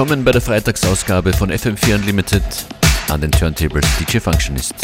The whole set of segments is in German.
Willkommen bei der Freitagsausgabe von FM4 Unlimited an den Turntables DJ Functionist.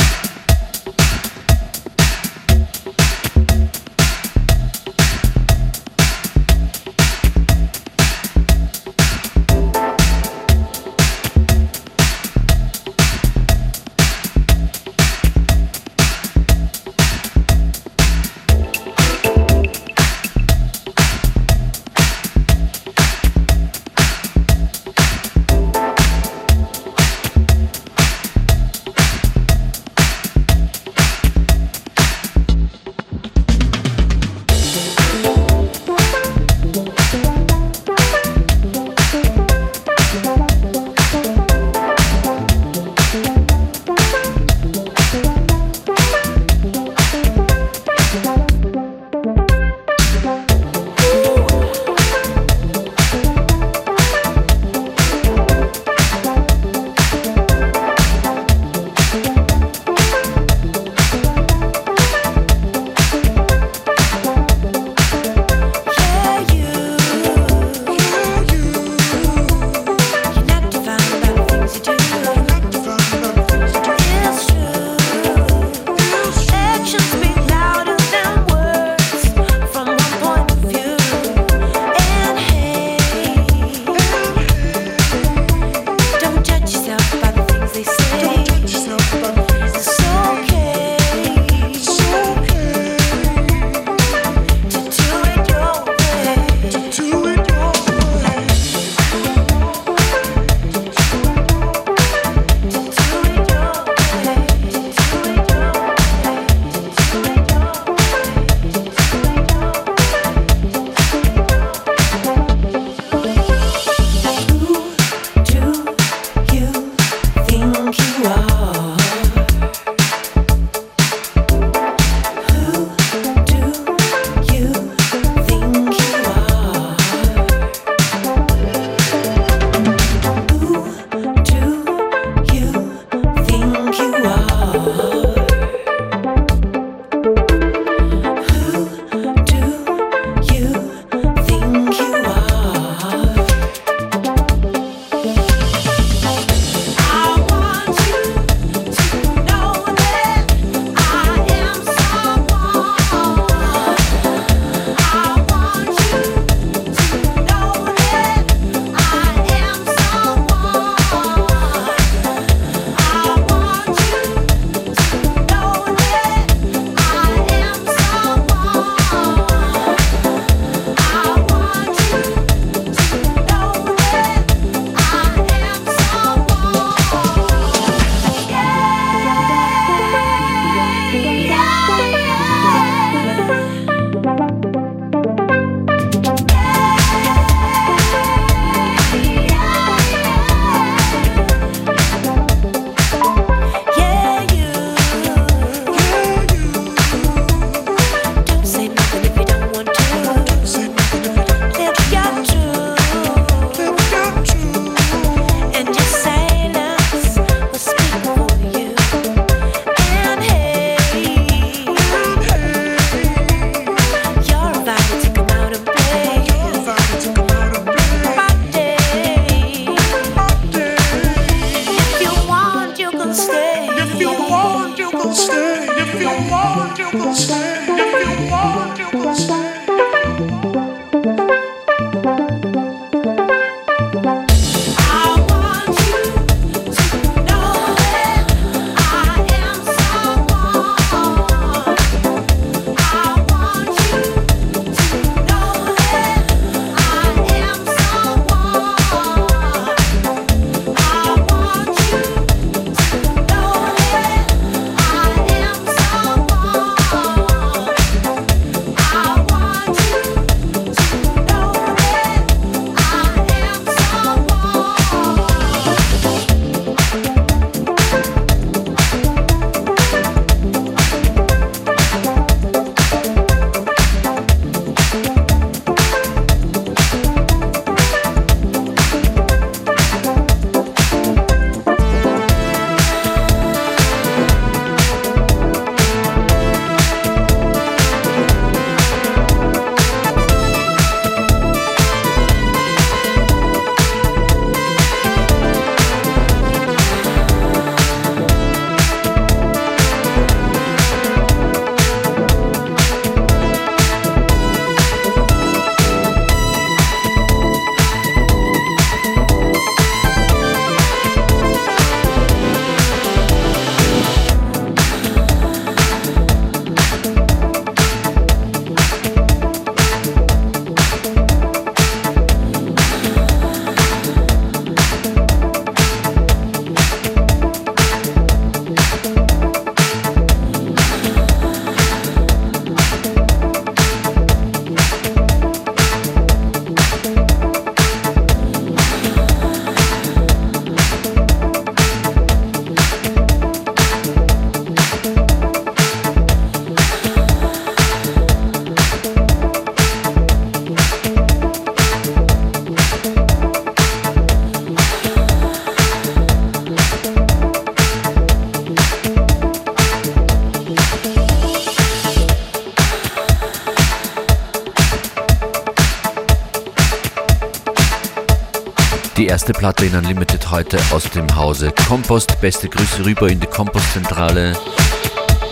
Erste Platte in Unlimited heute aus dem Hause Compost. Beste Grüße rüber in die Compost-Zentrale.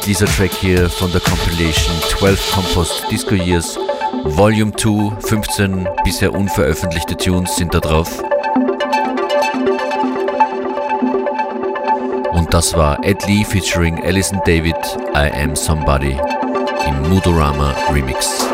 Dieser Track hier von der Compilation 12 Compost Disco Years Volume 2. 15 bisher unveröffentlichte Tunes sind da drauf. Und das war Ed Lee featuring Alison David, I Am Somebody im Moodorama Remix.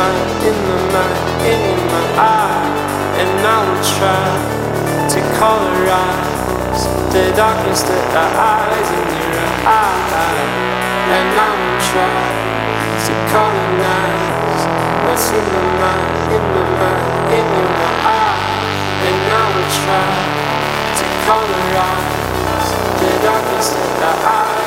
mind, in the mind, in my eye, and I will try to colorize the darkness that lies in your eye, and I will try to colonize what's in the mind, in the mind, in my eye, and I will try to colorize the darkness that I lies.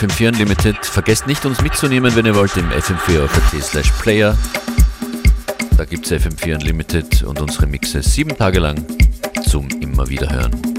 FM4 Unlimited. Vergesst nicht, uns mitzunehmen, wenn ihr wollt, im FM4 auf slash Player. Da gibt es FM4 Unlimited und unsere Mixe sieben Tage lang zum immer wieder hören.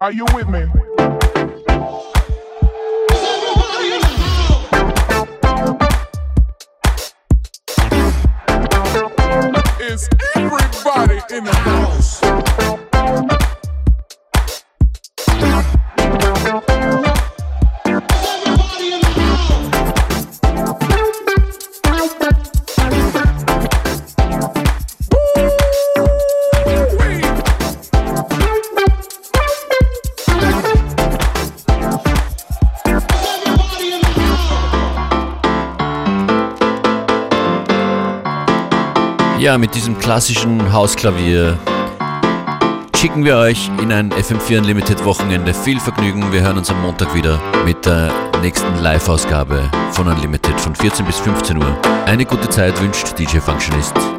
Are you with me? Is everybody in the house? Ja, mit diesem klassischen Hausklavier schicken wir euch in ein FM4 Unlimited Wochenende. Viel Vergnügen. Wir hören uns am Montag wieder mit der nächsten Live-Ausgabe von Unlimited von 14 bis 15 Uhr. Eine gute Zeit wünscht DJ Functionist.